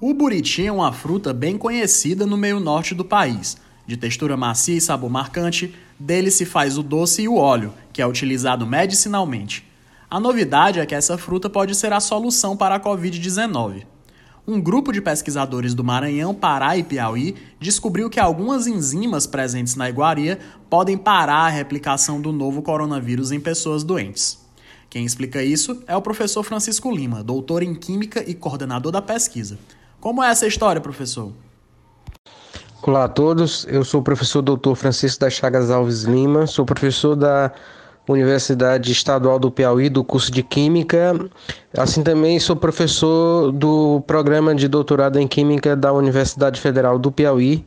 O buriti é uma fruta bem conhecida no meio norte do país. De textura macia e sabor marcante, dele se faz o doce e o óleo, que é utilizado medicinalmente. A novidade é que essa fruta pode ser a solução para a Covid-19. Um grupo de pesquisadores do Maranhão, Pará e Piauí descobriu que algumas enzimas presentes na iguaria podem parar a replicação do novo coronavírus em pessoas doentes. Quem explica isso é o professor Francisco Lima, doutor em Química e coordenador da pesquisa. Como é essa história, professor? Olá a todos, eu sou o professor Dr. Francisco das Chagas Alves Lima, sou professor da Universidade Estadual do Piauí, do curso de Química. Assim também sou professor do programa de doutorado em Química da Universidade Federal do Piauí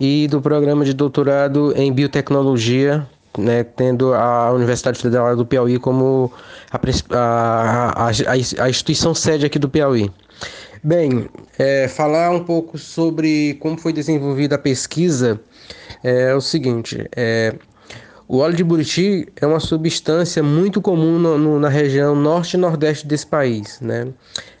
e do programa de doutorado em Biotecnologia, né, tendo a Universidade Federal do Piauí como a, a, a, a instituição sede aqui do Piauí. Bem, é, falar um pouco sobre como foi desenvolvida a pesquisa é o seguinte: é, o óleo de buriti é uma substância muito comum no, no, na região norte e nordeste desse país. Né?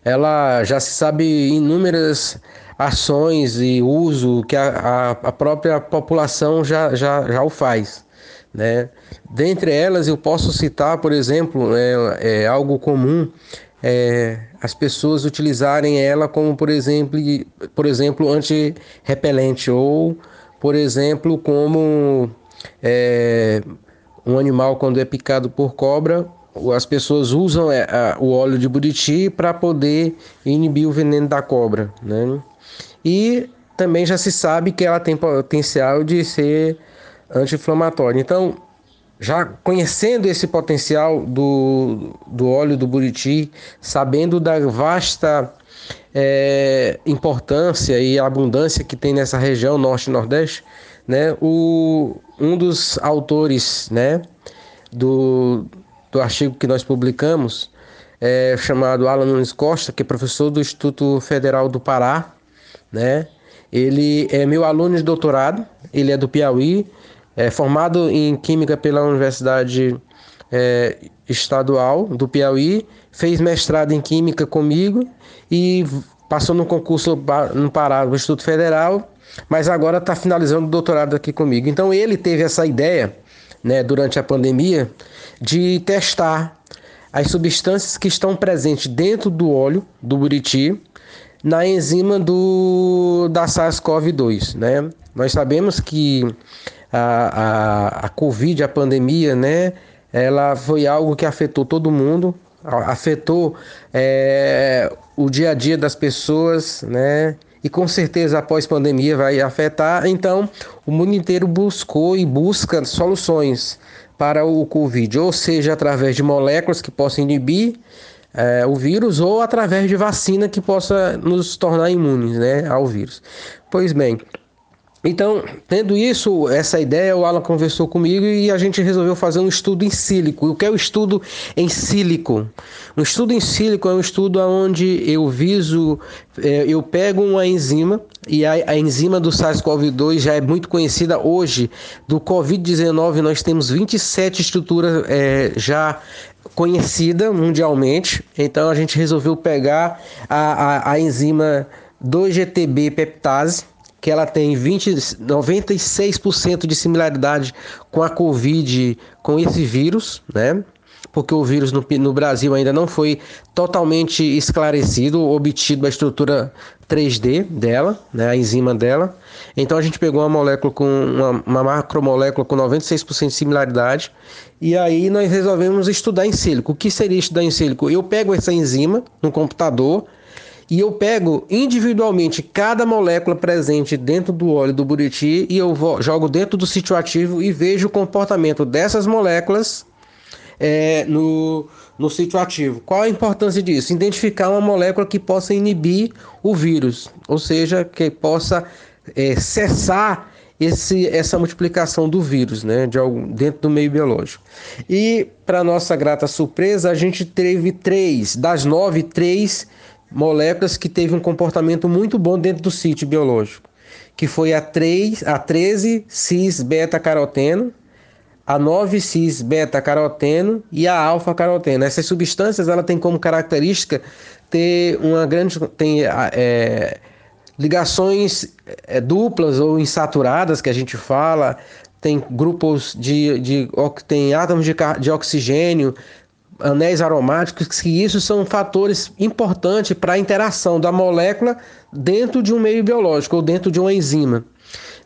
Ela já se sabe inúmeras ações e uso que a, a, a própria população já, já, já o faz. Né? Dentre elas, eu posso citar, por exemplo, é, é algo comum é, as pessoas utilizarem ela como, por exemplo, por exemplo anti-repelente ou, por exemplo, como é, um animal quando é picado por cobra, as pessoas usam é, o óleo de buriti para poder inibir o veneno da cobra, né? E também já se sabe que ela tem potencial de ser anti-inflamatória. Então, já conhecendo esse potencial do, do óleo do buriti, sabendo da vasta é, importância e abundância que tem nessa região norte e nordeste, né, o, um dos autores né, do, do artigo que nós publicamos, é, chamado Alan Nunes Costa, que é professor do Instituto Federal do Pará, né, ele é meu aluno de doutorado, ele é do Piauí, é formado em Química pela Universidade é, Estadual do Piauí, fez mestrado em Química comigo e passou no concurso no Pará, no Instituto Federal, mas agora está finalizando o doutorado aqui comigo. Então ele teve essa ideia, né, durante a pandemia, de testar as substâncias que estão presentes dentro do óleo do buriti na enzima do da SARS-CoV-2, né? Nós sabemos que a, a, a Covid, a pandemia, né? Ela foi algo que afetou todo mundo, afetou é, o dia a dia das pessoas, né? E com certeza após pandemia vai afetar. Então, o mundo inteiro buscou e busca soluções para o Covid, ou seja, através de moléculas que possam inibir é, o vírus ou através de vacina que possa nos tornar imunes né, ao vírus. Pois bem, então, tendo isso, essa ideia, o Alan conversou comigo e a gente resolveu fazer um estudo em sílico. O que é o estudo em sílico? Um estudo em sílico é um estudo onde eu viso, é, eu pego uma enzima, e a, a enzima do SARS-CoV-2 já é muito conhecida hoje. Do Covid-19, nós temos 27 estruturas é, já conhecida mundialmente. Então, a gente resolveu pegar a, a, a enzima 2-GTB peptase que ela tem 20, 96% de similaridade com a Covid, com esse vírus, né? Porque o vírus no, no Brasil ainda não foi totalmente esclarecido, obtido a estrutura 3D dela, né, a enzima dela. Então a gente pegou uma molécula com uma, uma macromolécula com 96% de similaridade e aí nós resolvemos estudar em sílico. O que seria estudar em sílico? Eu pego essa enzima no computador, e eu pego individualmente cada molécula presente dentro do óleo do buriti e eu jogo dentro do sítio ativo e vejo o comportamento dessas moléculas é, no, no sítio ativo. Qual a importância disso? Identificar uma molécula que possa inibir o vírus, ou seja, que possa é, cessar esse, essa multiplicação do vírus né, de algum, dentro do meio biológico. E, para nossa grata surpresa, a gente teve três, das nove, três moléculas que teve um comportamento muito bom dentro do sítio biológico, que foi a, 3, a 13 cis-beta-caroteno, a 9 cis-beta-caroteno e a alfa-caroteno. Essas substâncias ela tem como característica ter uma grande tem é, ligações é, duplas ou insaturadas que a gente fala, tem grupos de, de tem átomos de, de oxigênio, anéis aromáticos, que isso são fatores importantes para a interação da molécula dentro de um meio biológico ou dentro de uma enzima.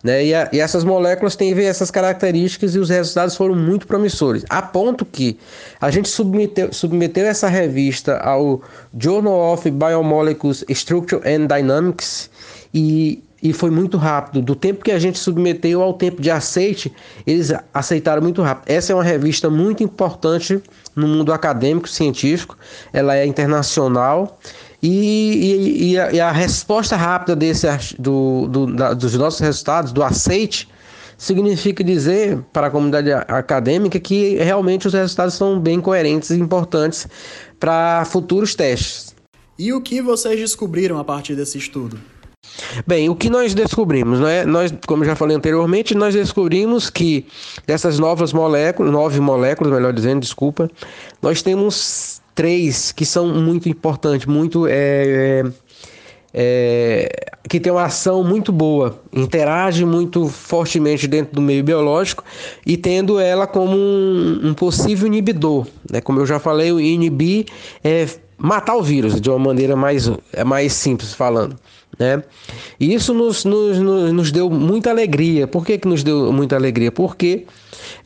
Né? E, a, e, essas moléculas têm essas características e os resultados foram muito promissores. A ponto que a gente submeteu, submeteu essa revista ao Journal of Biomolecules Structure and Dynamics e, e foi muito rápido. Do tempo que a gente submeteu ao tempo de aceite, eles aceitaram muito rápido. Essa é uma revista muito importante no mundo acadêmico, científico. Ela é internacional e, e, e, a, e a, resposta rápida desse, do, do, da, dos nossos resultados, do aceite, significa dizer para a comunidade acadêmica que realmente os resultados são bem coerentes e importantes para futuros testes. E o que vocês descobriram a partir desse estudo? Bem, o que nós descobrimos, né? Nós, como já falei anteriormente, nós descobrimos que dessas novas moléculas, nove moléculas, melhor dizendo, desculpa, nós temos três que são muito importantes, muito é, é, é, que tem uma ação muito boa, interage muito fortemente dentro do meio biológico e tendo ela como um, um possível inibidor, né? Como eu já falei, o inibir é matar o vírus de uma maneira mais, é mais simples falando. Né? E isso nos, nos, nos deu muita alegria. Por que, que nos deu muita alegria? Porque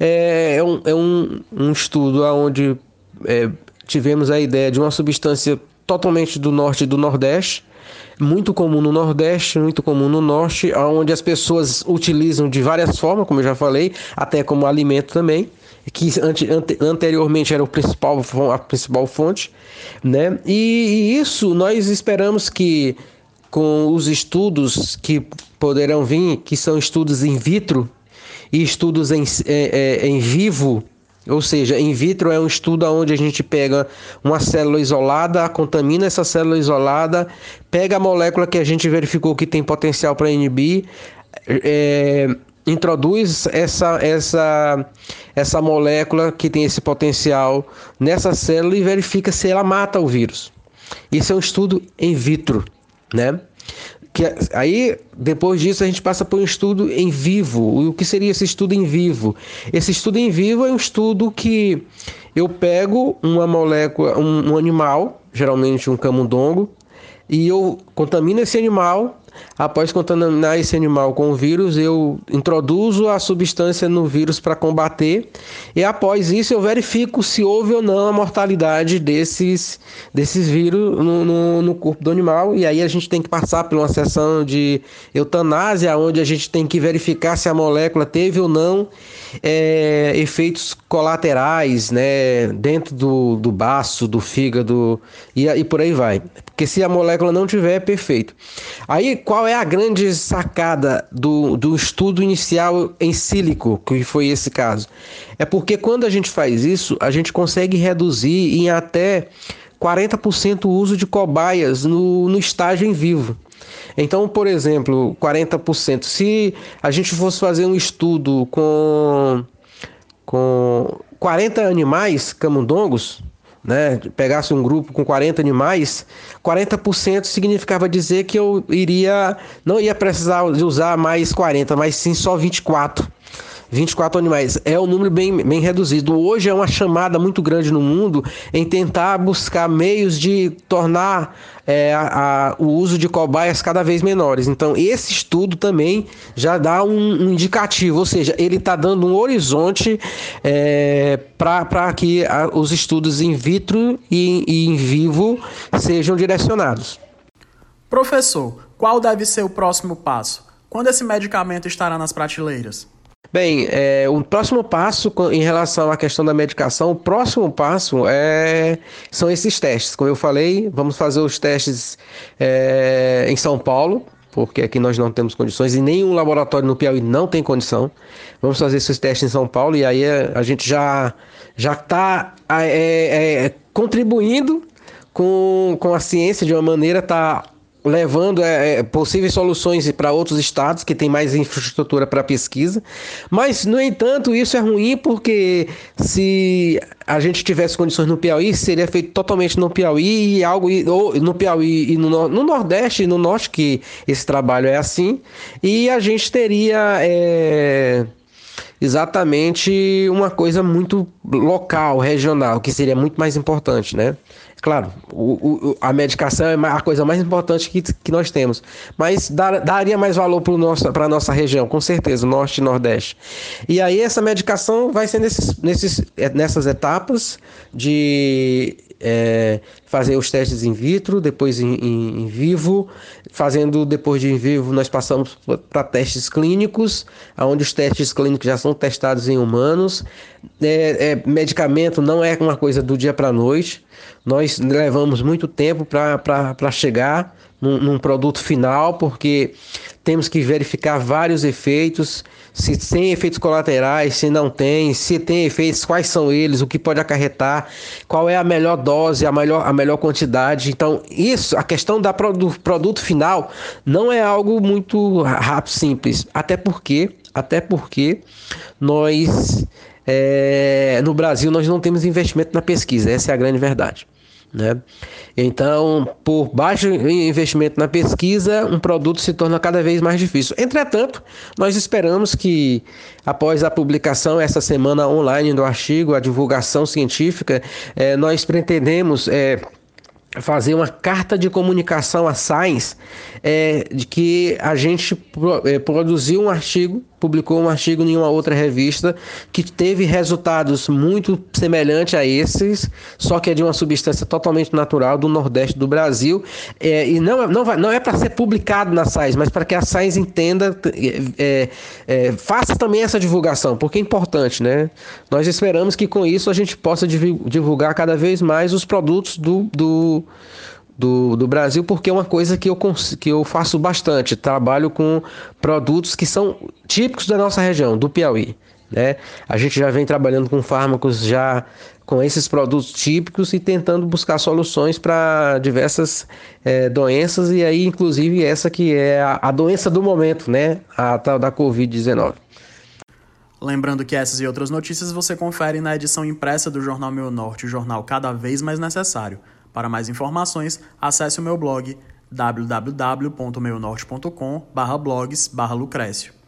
é, é, um, é um, um estudo onde é, tivemos a ideia de uma substância totalmente do norte e do nordeste, muito comum no nordeste, muito comum no norte, onde as pessoas utilizam de várias formas, como eu já falei, até como alimento também que ante, ante, anteriormente era o principal, a principal fonte, né? E, e, isso nós esperamos que com os estudos que poderão vir, que são estudos in vitro e estudos em, é, é, em vivo, ou seja, in vitro é um estudo onde a gente pega uma célula isolada, contamina essa célula isolada, pega a molécula que a gente verificou que tem potencial para inibir, é, introduz essa, essa, essa molécula que tem esse potencial nessa célula e verifica se ela mata o vírus. Isso é um estudo in vitro, né? que aí depois disso a gente passa por um estudo em vivo. O que seria esse estudo em vivo? Esse estudo em vivo é um estudo que eu pego uma molécula, um, um animal, geralmente um camundongo, e eu contamino esse animal Após contaminar esse animal com o vírus, eu introduzo a substância no vírus para combater, e após isso eu verifico se houve ou não a mortalidade desses, desses vírus no, no, no corpo do animal. E aí a gente tem que passar por uma sessão de eutanásia, onde a gente tem que verificar se a molécula teve ou não é, efeitos colaterais né, dentro do, do baço, do fígado e, e por aí vai. Porque se a molécula não tiver, é perfeito. Aí qual é a grande sacada do, do estudo inicial em sílico, que foi esse caso? É porque quando a gente faz isso, a gente consegue reduzir em até 40% o uso de cobaias no, no estágio em vivo. Então, por exemplo, 40%. Se a gente fosse fazer um estudo com, com 40 animais camundongos, né, pegasse um grupo com 40 animais, 40% significava dizer que eu iria não ia precisar de usar mais 40, mas sim só 24. 24 animais. É um número bem, bem reduzido. Hoje é uma chamada muito grande no mundo em tentar buscar meios de tornar é, a, a, o uso de cobaias cada vez menores. Então, esse estudo também já dá um, um indicativo, ou seja, ele está dando um horizonte é, para que a, os estudos in vitro e, e em vivo sejam direcionados. Professor, qual deve ser o próximo passo? Quando esse medicamento estará nas prateleiras? Bem, é, o próximo passo em relação à questão da medicação, o próximo passo é, são esses testes. Como eu falei, vamos fazer os testes é, em São Paulo, porque aqui nós não temos condições e nenhum laboratório no Piauí não tem condição. Vamos fazer esses testes em São Paulo e aí a gente já já está é, é, contribuindo com, com a ciência de uma maneira, está levando é, é possíveis soluções para outros estados que têm mais infraestrutura para pesquisa. Mas, no entanto, isso é ruim porque se a gente tivesse condições no Piauí, seria feito totalmente no Piauí e algo ou no Piauí e no, no Nordeste e no Norte, que esse trabalho é assim, e a gente teria. É, exatamente uma coisa muito local, regional, que seria muito mais importante, né? Claro, o, o, a medicação é a coisa mais importante que, que nós temos, mas dar, daria mais valor para a nossa região, com certeza, Norte e Nordeste. E aí essa medicação vai ser nesses, nesses, é, nessas etapas de é, fazer os testes in vitro, depois em, em, em, vivo. Fazendo depois de em vivo, nós passamos para testes clínicos, onde os testes clínicos já são testados em humanos. É, é, medicamento não é uma coisa do dia para a noite. Nós levamos muito tempo para chegar num, num produto final, porque temos que verificar vários efeitos, se tem efeitos colaterais, se não tem, se tem efeitos, quais são eles, o que pode acarretar, qual é a melhor dose, a melhor, a melhor quantidade. Então, isso, a questão da, do produto final não é algo muito rápido, simples, até porque, até porque nós é, no Brasil nós não temos investimento na pesquisa, essa é a grande verdade. Né? Então, por baixo investimento na pesquisa, um produto se torna cada vez mais difícil. Entretanto, nós esperamos que, após a publicação essa semana online do artigo, a divulgação científica, eh, nós pretendemos. Eh, fazer uma carta de comunicação à Science é, de que a gente é, produziu um artigo, publicou um artigo em uma outra revista que teve resultados muito semelhantes a esses, só que é de uma substância totalmente natural do Nordeste do Brasil é, e não, não, vai, não é para ser publicado na Science, mas para que a Science entenda, é, é, faça também essa divulgação, porque é importante, né? Nós esperamos que com isso a gente possa divulgar cada vez mais os produtos do, do do, do, Brasil, porque é uma coisa que eu, que eu faço bastante. Trabalho com produtos que são típicos da nossa região, do Piauí. Né? A gente já vem trabalhando com fármacos já com esses produtos típicos e tentando buscar soluções para diversas é, doenças e aí inclusive essa que é a, a doença do momento, né? A tal da Covid-19. Lembrando que essas e outras notícias você confere na edição impressa do Jornal Meu Norte, o jornal cada vez mais necessário. Para mais informações, acesse o meu blog www.meunorte.com/blogs/lucrécio.